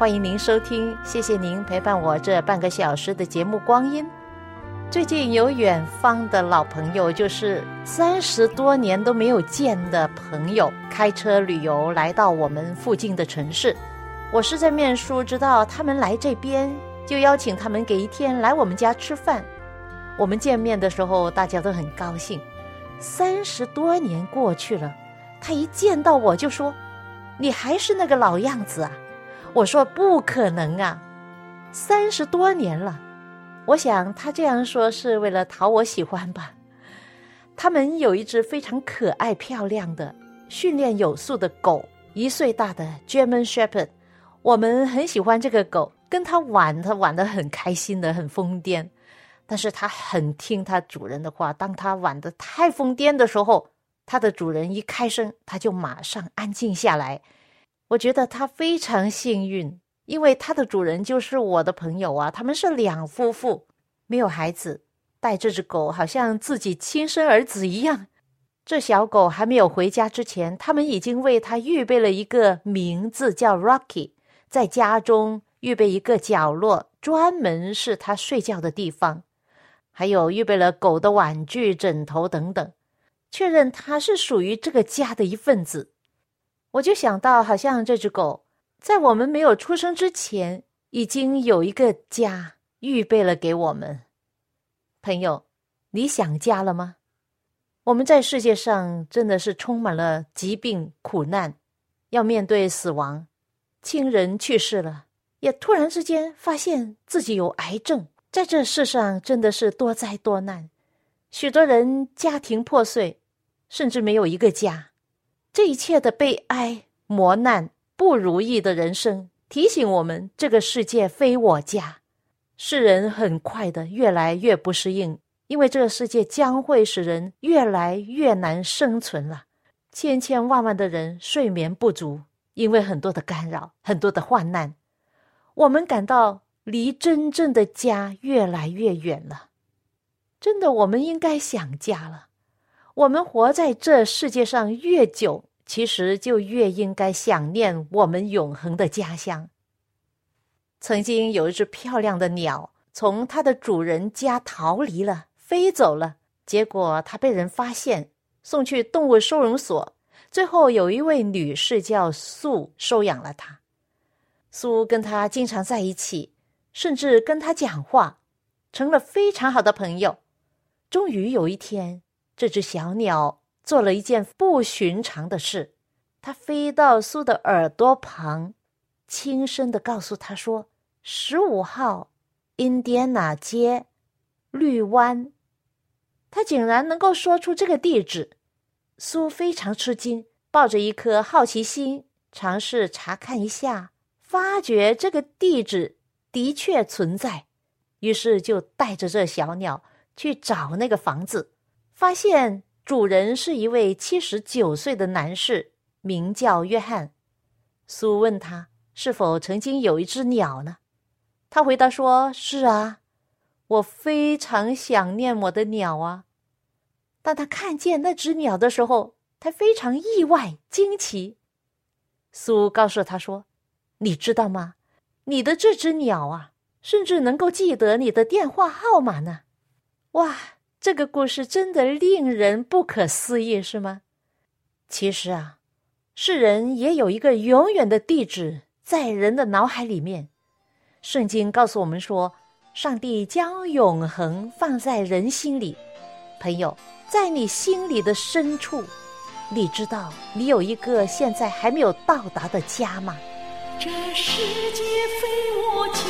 欢迎您收听，谢谢您陪伴我这半个小时的节目光阴。最近有远方的老朋友，就是三十多年都没有见的朋友，开车旅游来到我们附近的城市。我是在面书知道他们来这边，就邀请他们给一天来我们家吃饭。我们见面的时候，大家都很高兴。三十多年过去了，他一见到我就说：“你还是那个老样子啊。”我说不可能啊，三十多年了。我想他这样说是为了讨我喜欢吧。他们有一只非常可爱漂亮的、训练有素的狗，一岁大的 German Shepherd。我们很喜欢这个狗，跟它玩，它玩的很开心的，很疯癫。但是它很听它主人的话。当它玩的太疯癫的时候，它的主人一开声，它就马上安静下来。我觉得他非常幸运，因为他的主人就是我的朋友啊。他们是两夫妇，没有孩子，带这只狗好像自己亲生儿子一样。这小狗还没有回家之前，他们已经为它预备了一个名字，叫 Rocky，在家中预备一个角落，专门是它睡觉的地方，还有预备了狗的玩具、枕头等等，确认它是属于这个家的一份子。我就想到，好像这只狗在我们没有出生之前，已经有一个家预备了给我们。朋友，你想家了吗？我们在世界上真的是充满了疾病、苦难，要面对死亡，亲人去世了，也突然之间发现自己有癌症，在这世上真的是多灾多难，许多人家庭破碎，甚至没有一个家。这一切的悲哀、磨难、不如意的人生，提醒我们：这个世界非我家。世人很快的越来越不适应，因为这个世界将会使人越来越难生存了。千千万万的人睡眠不足，因为很多的干扰、很多的患难，我们感到离真正的家越来越远了。真的，我们应该想家了。我们活在这世界上越久，其实就越应该想念我们永恒的家乡。曾经有一只漂亮的鸟从它的主人家逃离了，飞走了。结果它被人发现，送去动物收容所。最后有一位女士叫素收养了它。苏跟他经常在一起，甚至跟他讲话，成了非常好的朋友。终于有一天。这只小鸟做了一件不寻常的事，它飞到苏的耳朵旁，轻声的告诉他说：“十五号，印第安纳街，绿湾。”他竟然能够说出这个地址，苏非常吃惊，抱着一颗好奇心，尝试查看一下，发觉这个地址的确存在，于是就带着这小鸟去找那个房子。发现主人是一位七十九岁的男士，名叫约翰。苏问他是否曾经有一只鸟呢？他回答说：“是啊，我非常想念我的鸟啊。”当他看见那只鸟的时候，他非常意外惊奇。苏告诉他说：“你知道吗？你的这只鸟啊，甚至能够记得你的电话号码呢！”哇！这个故事真的令人不可思议，是吗？其实啊，世人也有一个永远的地址在人的脑海里面。圣经告诉我们说，上帝将永恒放在人心里。朋友，在你心里的深处，你知道你有一个现在还没有到达的家吗？这世界非我家，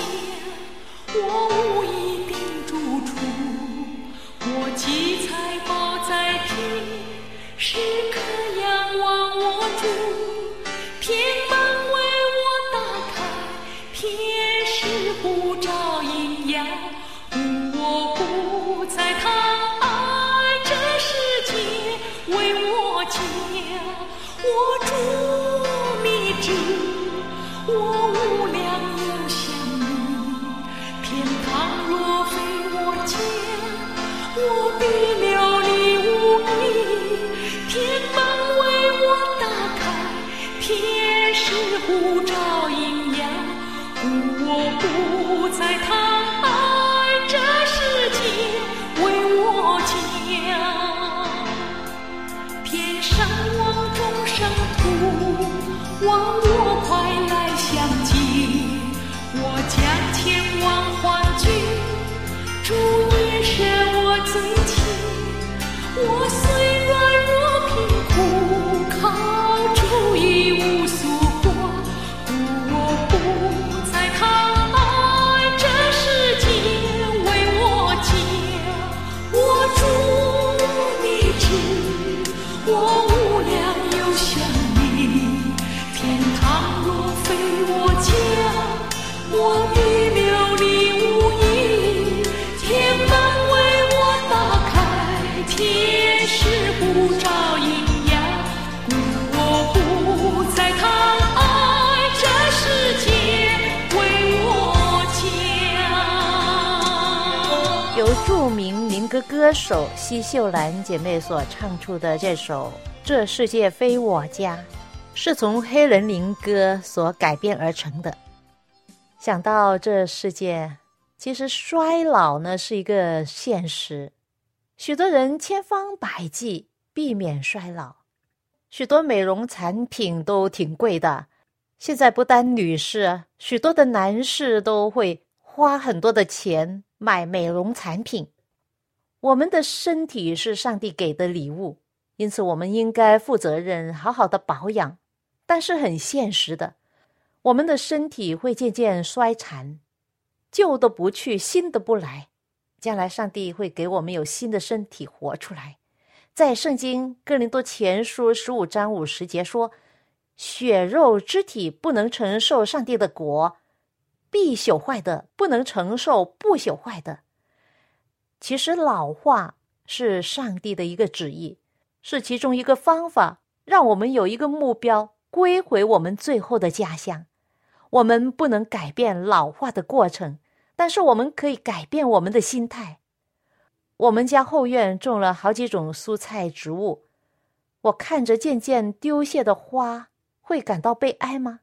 哭著名民歌歌手奚秀兰姐妹所唱出的这首《这世界非我家》，是从黑人民歌所改编而成的。想到这世界，其实衰老呢是一个现实，许多人千方百计避免衰老，许多美容产品都挺贵的。现在不单女士，许多的男士都会花很多的钱买美容产品。我们的身体是上帝给的礼物，因此我们应该负责任，好好的保养。但是很现实的，我们的身体会渐渐衰残，旧的不去，新的不来。将来上帝会给我们有新的身体活出来。在圣经哥林多前书十五章五十节说：“血肉之体不能承受上帝的国，必朽坏的不能承受不朽坏的。”其实老化是上帝的一个旨意，是其中一个方法，让我们有一个目标，归回我们最后的家乡。我们不能改变老化的过程，但是我们可以改变我们的心态。我们家后院种了好几种蔬菜植物，我看着渐渐丢谢的花，会感到悲哀吗？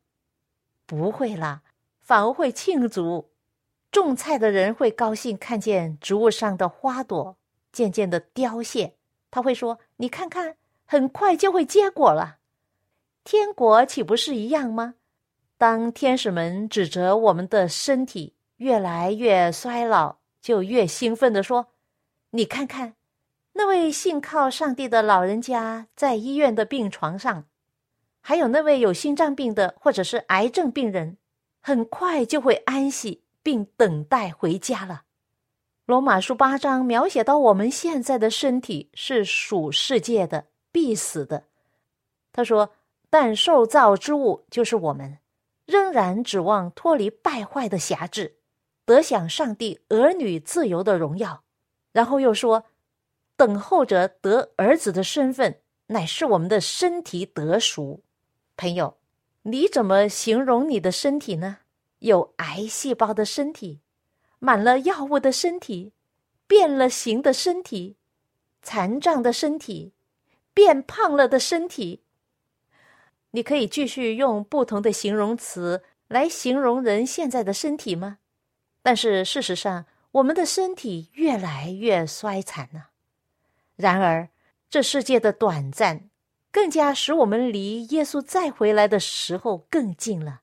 不会啦，反而会庆祝。种菜的人会高兴看见植物上的花朵渐渐的凋谢，他会说：“你看看，很快就会结果了。”天国岂不是一样吗？当天使们指责我们的身体越来越衰老，就越兴奋的说：“你看看，那位信靠上帝的老人家在医院的病床上，还有那位有心脏病的或者是癌症病人，很快就会安息。”并等待回家了。罗马书八章描写到我们现在的身体是属世界的，必死的。他说：“但受造之物就是我们，仍然指望脱离败坏的辖制，得享上帝儿女自由的荣耀。”然后又说：“等候着得儿子的身份，乃是我们的身体得赎。”朋友，你怎么形容你的身体呢？有癌细胞的身体，满了药物的身体，变了形的身体，残障的身体，变胖了的身体。你可以继续用不同的形容词来形容人现在的身体吗？但是事实上，我们的身体越来越衰残了。然而，这世界的短暂，更加使我们离耶稣再回来的时候更近了。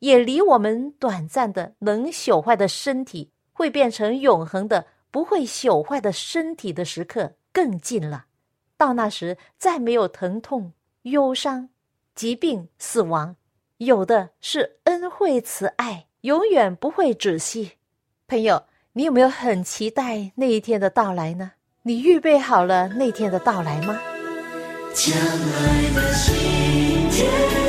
也离我们短暂的能朽坏的身体会变成永恒的、不会朽坏的身体的时刻更近了。到那时，再没有疼痛、忧伤、疾病、死亡，有的是恩惠慈爱，永远不会止息。朋友，你有没有很期待那一天的到来呢？你预备好了那天的到来吗？将来的信天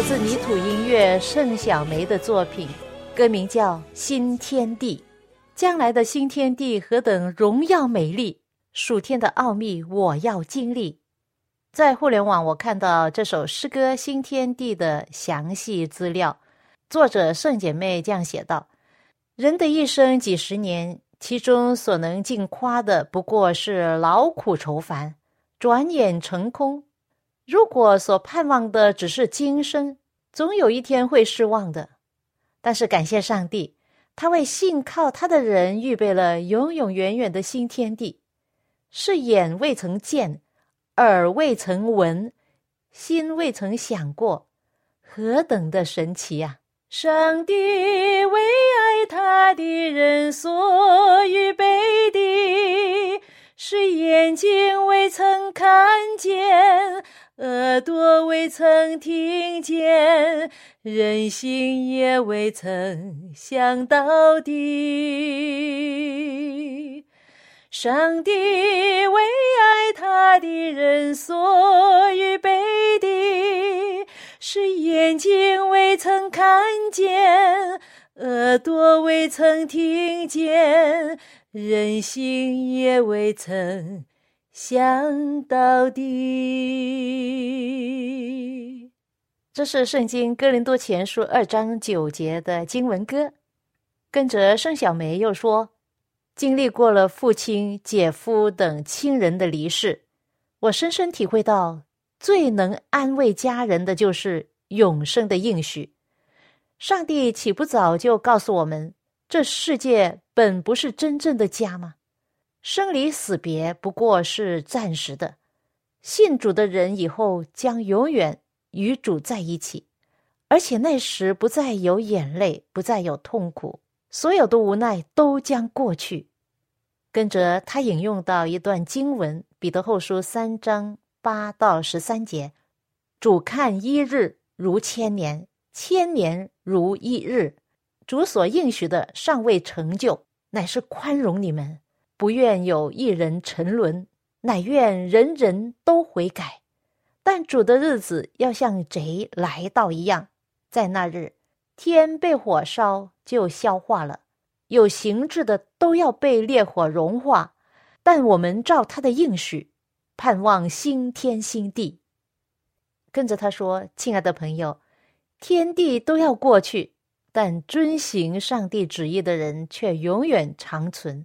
来自泥土音乐盛小梅的作品，歌名叫《新天地》。将来的新天地何等荣耀美丽，数天的奥秘我要经历。在互联网，我看到这首诗歌《新天地》的详细资料，作者圣姐妹这样写道：人的一生几十年，其中所能尽夸的，不过是劳苦愁烦，转眼成空。如果所盼望的只是今生，总有一天会失望的。但是感谢上帝，他为信靠他的人预备了永永远远的新天地，是眼未曾见，耳未曾闻，心未曾想过，何等的神奇啊！上帝为爱他的人所预备的，是眼睛未曾看见，耳朵未曾听见，人心也未曾想到的。上帝为爱他的人所预备的，是眼睛未曾看见，耳朵未曾听见，人心也未曾想到底。这是圣经哥林多前书二章九节的经文歌。跟着盛小梅又说：“经历过了父亲、姐夫等亲人的离世，我深深体会到，最能安慰家人的就是永生的应许。上帝岂不早就告诉我们，这世界本不是真正的家吗？生离死别不过是暂时的，信主的人以后将永远与主在一起，而且那时不再有眼泪，不再有痛苦，所有的无奈都将过去。跟着他引用到一段经文，《彼得后书》三章八到十三节：“主看一日如千年。”千年如一日，主所应许的尚未成就，乃是宽容你们，不愿有一人沉沦，乃愿人人都悔改。但主的日子要像贼来到一样，在那日，天被火烧就消化了，有形质的都要被烈火融化。但我们照他的应许，盼望新天新地。跟着他说：“亲爱的朋友。”天地都要过去，但遵行上帝旨意的人却永远长存。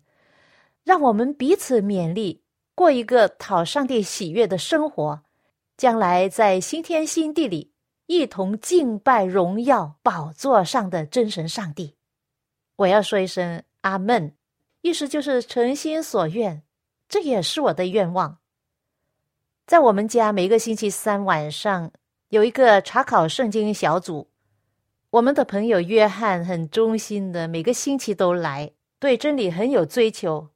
让我们彼此勉励，过一个讨上帝喜悦的生活，将来在新天新地里一同敬拜荣耀宝座上的真神上帝。我要说一声阿门，意思就是诚心所愿，这也是我的愿望。在我们家，每个星期三晚上。有一个查考圣经小组，我们的朋友约翰很忠心的，每个星期都来，对真理很有追求。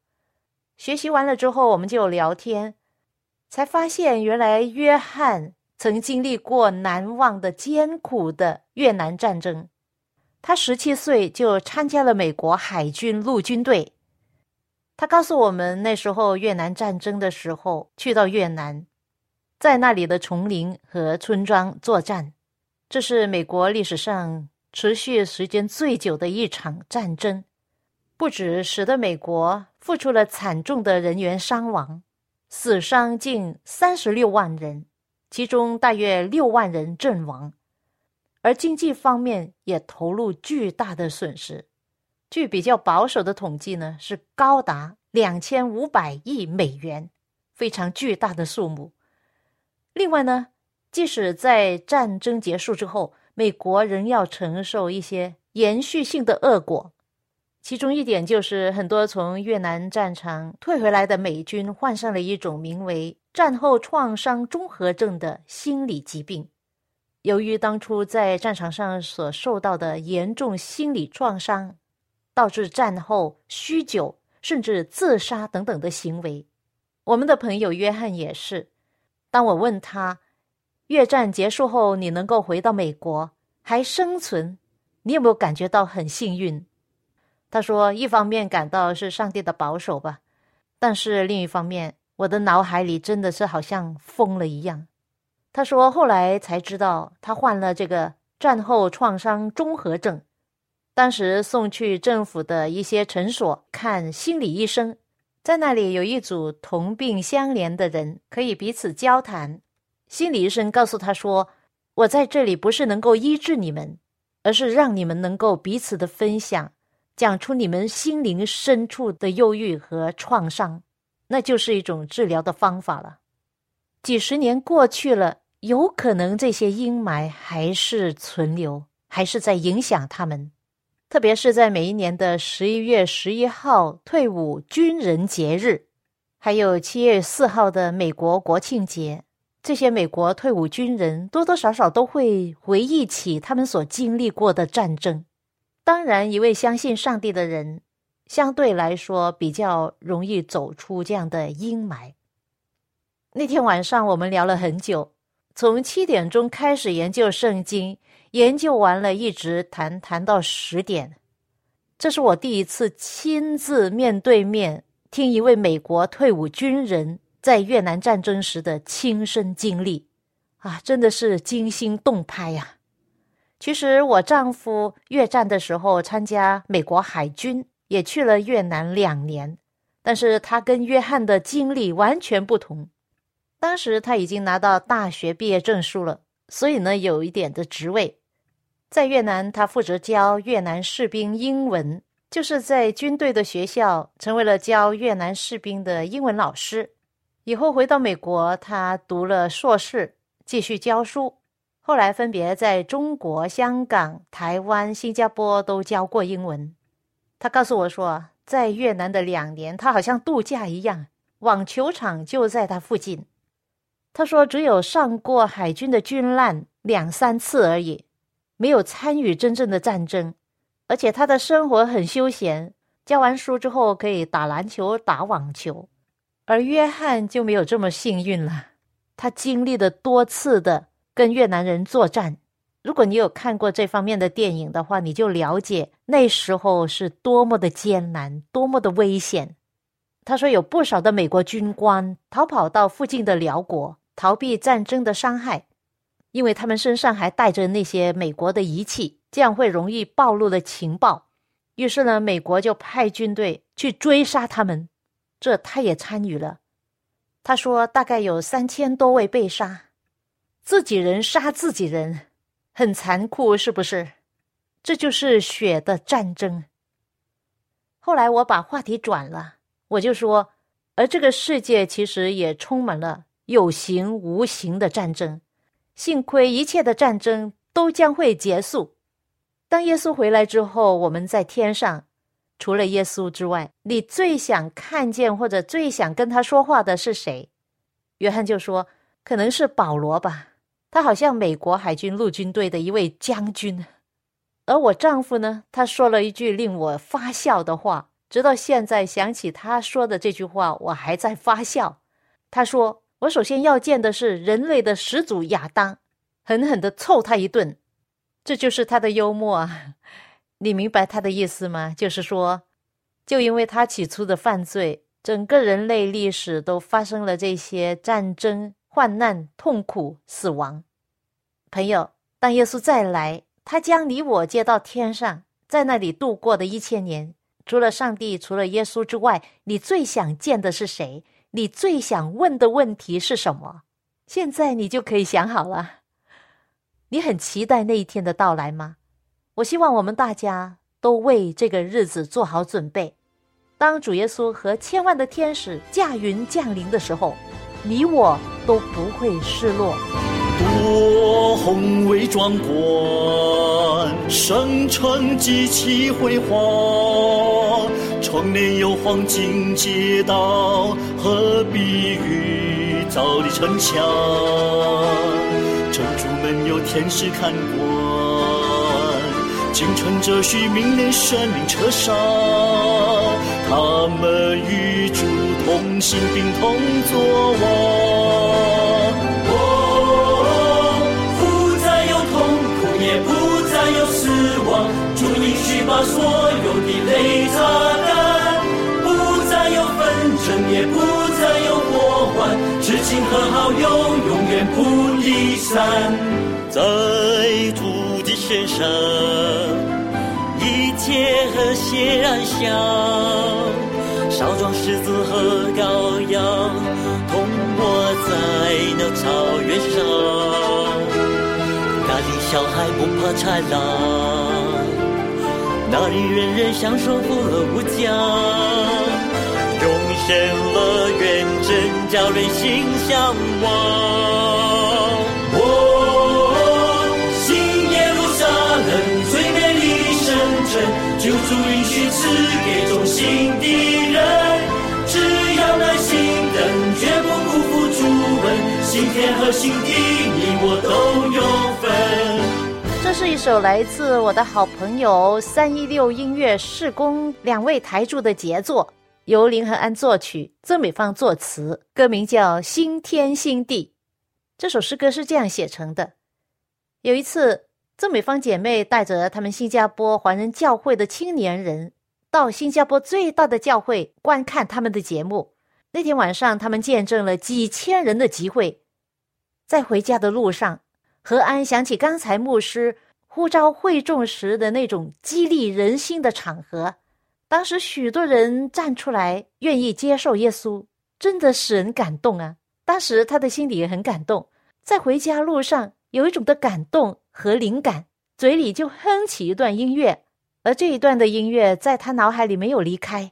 学习完了之后，我们就聊天，才发现原来约翰曾经历过难忘的艰苦的越南战争。他十七岁就参加了美国海军陆军队。他告诉我们，那时候越南战争的时候，去到越南。在那里的丛林和村庄作战，这是美国历史上持续时间最久的一场战争，不止使得美国付出了惨重的人员伤亡，死伤近三十六万人，其中大约六万人阵亡，而经济方面也投入巨大的损失，据比较保守的统计呢，是高达两千五百亿美元，非常巨大的数目。另外呢，即使在战争结束之后，美国仍要承受一些延续性的恶果。其中一点就是，很多从越南战场退回来的美军患上了一种名为战后创伤综合症的心理疾病。由于当初在战场上所受到的严重心理创伤，导致战后酗酒甚至自杀等等的行为。我们的朋友约翰也是。当我问他，越战结束后你能够回到美国还生存，你有没有感觉到很幸运？他说，一方面感到是上帝的保守吧，但是另一方面，我的脑海里真的是好像疯了一样。他说，后来才知道他患了这个战后创伤综合症，当时送去政府的一些诊所看心理医生。在那里有一组同病相怜的人，可以彼此交谈。心理医生告诉他说：“我在这里不是能够医治你们，而是让你们能够彼此的分享，讲出你们心灵深处的忧郁和创伤，那就是一种治疗的方法了。”几十年过去了，有可能这些阴霾还是存留，还是在影响他们。特别是在每一年的十一月十一号退伍军人节日，还有七月四号的美国国庆节，这些美国退伍军人多多少少都会回忆起他们所经历过的战争。当然，一位相信上帝的人，相对来说比较容易走出这样的阴霾。那天晚上我们聊了很久，从七点钟开始研究圣经。研究完了，一直谈谈到十点。这是我第一次亲自面对面听一位美国退伍军人在越南战争时的亲身经历，啊，真的是惊心动魄呀！其实我丈夫越战的时候参加美国海军，也去了越南两年，但是他跟约翰的经历完全不同。当时他已经拿到大学毕业证书了，所以呢，有一点的职位。在越南，他负责教越南士兵英文，就是在军队的学校成为了教越南士兵的英文老师。以后回到美国，他读了硕士，继续教书。后来分别在中国、香港、台湾、新加坡都教过英文。他告诉我说，在越南的两年，他好像度假一样，网球场就在他附近。他说，只有上过海军的军舰两三次而已，没有参与真正的战争。而且他的生活很休闲，教完书之后可以打篮球、打网球。而约翰就没有这么幸运了，他经历了多次的。跟越南人作战，如果你有看过这方面的电影的话，你就了解那时候是多么的艰难，多么的危险。他说有不少的美国军官逃跑到附近的辽国，逃避战争的伤害，因为他们身上还带着那些美国的仪器，这样会容易暴露了情报。于是呢，美国就派军队去追杀他们，这他也参与了。他说大概有三千多位被杀。自己人杀自己人，很残酷，是不是？这就是血的战争。后来我把话题转了，我就说，而这个世界其实也充满了有形无形的战争。幸亏一切的战争都将会结束。当耶稣回来之后，我们在天上，除了耶稣之外，你最想看见或者最想跟他说话的是谁？约翰就说，可能是保罗吧。他好像美国海军陆军队的一位将军，而我丈夫呢，他说了一句令我发笑的话，直到现在想起他说的这句话，我还在发笑。他说：“我首先要见的是人类的始祖亚当，狠狠的揍他一顿。”这就是他的幽默啊！你明白他的意思吗？就是说，就因为他起初的犯罪，整个人类历史都发生了这些战争。患难、痛苦、死亡，朋友，当耶稣再来，他将你我接到天上，在那里度过的一千年，除了上帝，除了耶稣之外，你最想见的是谁？你最想问的问题是什么？现在你就可以想好了。你很期待那一天的到来吗？我希望我们大家都为这个日子做好准备。当主耶稣和千万的天使驾云降临的时候。你我都不会失落。多宏伟壮观，圣城极其辉煌，窗帘有黄金街道和碧玉造的城墙，珍珠们有天使看管，京城哲许命令神灵车上，他们与主。同心并同作王，哦，不再有痛苦，也不再有死亡。主应许把所有的泪擦干，不再有纷争，也不再有祸患。知情和好友永远不离散，在主的身上，和谐安详。少壮狮子和羔羊同卧在那草原上，那里小孩不怕豺狼，那里人人享受富乐无疆，永生乐园真叫人心向往。主允许赐给众心的。天和地，你我都有份。这是一首来自我的好朋友三一六音乐试工两位台柱的杰作，由林和安作曲，曾美芳作词，歌名叫《新天新地》。这首诗歌是这样写成的：有一次，曾美芳姐妹带着他们新加坡华人教会的青年人到新加坡最大的教会观看他们的节目。那天晚上，他们见证了几千人的集会。在回家的路上，何安想起刚才牧师呼召会众时的那种激励人心的场合。当时许多人站出来，愿意接受耶稣，真的使人感动啊！当时他的心里也很感动，在回家路上有一种的感动和灵感，嘴里就哼起一段音乐，而这一段的音乐在他脑海里没有离开。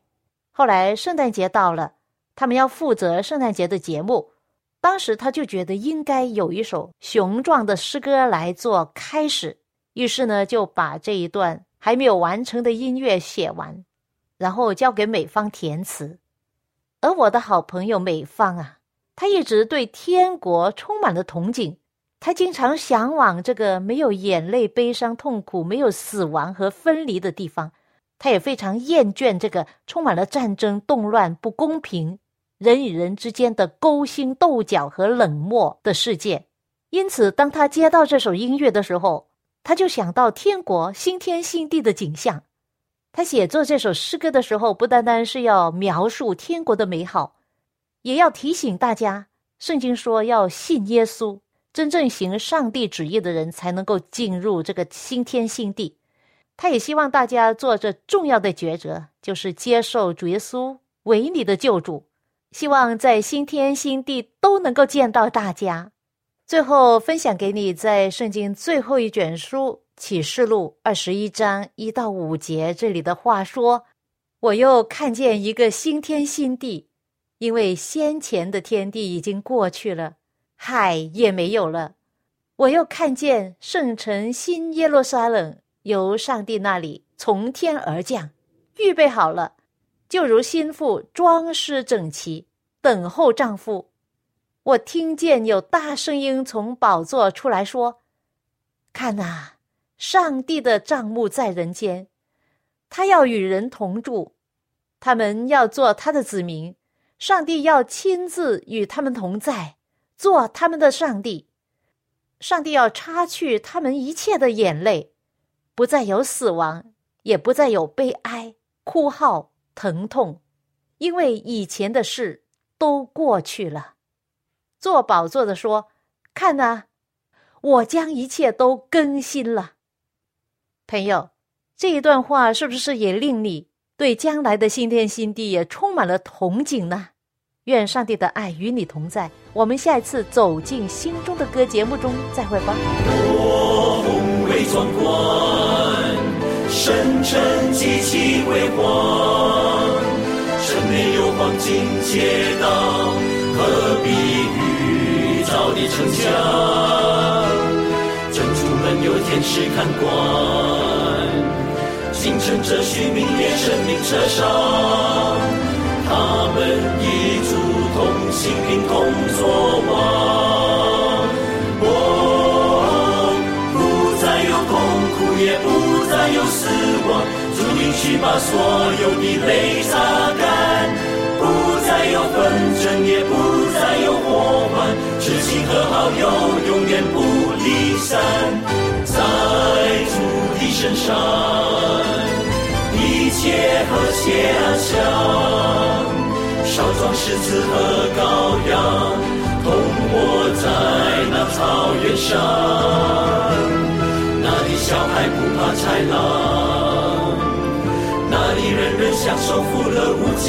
后来圣诞节到了，他们要负责圣诞节的节目，当时他就觉得应该有一首雄壮的诗歌来做开始，于是呢就把这一段还没有完成的音乐写完，然后交给美方填词。而我的好朋友美方啊，他一直对天国充满了憧憬。他经常向往这个没有眼泪、悲伤、痛苦、没有死亡和分离的地方。他也非常厌倦这个充满了战争、动乱、不公平、人与人之间的勾心斗角和冷漠的世界。因此，当他接到这首音乐的时候，他就想到天国新天新地的景象。他写作这首诗歌的时候，不单单是要描述天国的美好，也要提醒大家，圣经说要信耶稣。真正行上帝旨意的人才能够进入这个新天新地。他也希望大家做这重要的抉择，就是接受主耶稣为你的救主。希望在新天新地都能够见到大家。最后分享给你，在圣经最后一卷书启示录二十一章一到五节这里的话说：“我又看见一个新天新地，因为先前的天地已经过去了。”海也没有了，我又看见圣城新耶路撒冷由上帝那里从天而降，预备好了，就如心腹装饰整齐，等候丈夫。我听见有大声音从宝座出来说：“看呐，上帝的帐幕在人间，他要与人同住，他们要做他的子民，上帝要亲自与他们同在。”做他们的上帝，上帝要擦去他们一切的眼泪，不再有死亡，也不再有悲哀、哭号、疼痛，因为以前的事都过去了。做宝座的说：“看呐，我将一切都更新了。”朋友，这一段话是不是也令你对将来的新天新地也充满了憧憬呢？愿上帝的爱与你同在。我们下一次走进心中的歌节目中再会吧。我宏伟壮观，圣城极其辉煌，城内有黄金街道，何必预造的城墙？正出门有天使看管，进城这许名列生命车上，心凭同作王，哦，不再有痛苦，也不再有死亡。主应许把所有的泪擦干，不再有纷争，也不再有祸患。知心和好友永远不离散，在主的身上，一切和谐安详。少壮士子和羔羊同活在那草原上，那里小孩不怕豺狼，那里人人享受富乐无疆，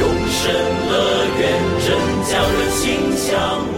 永生乐园真叫人心向。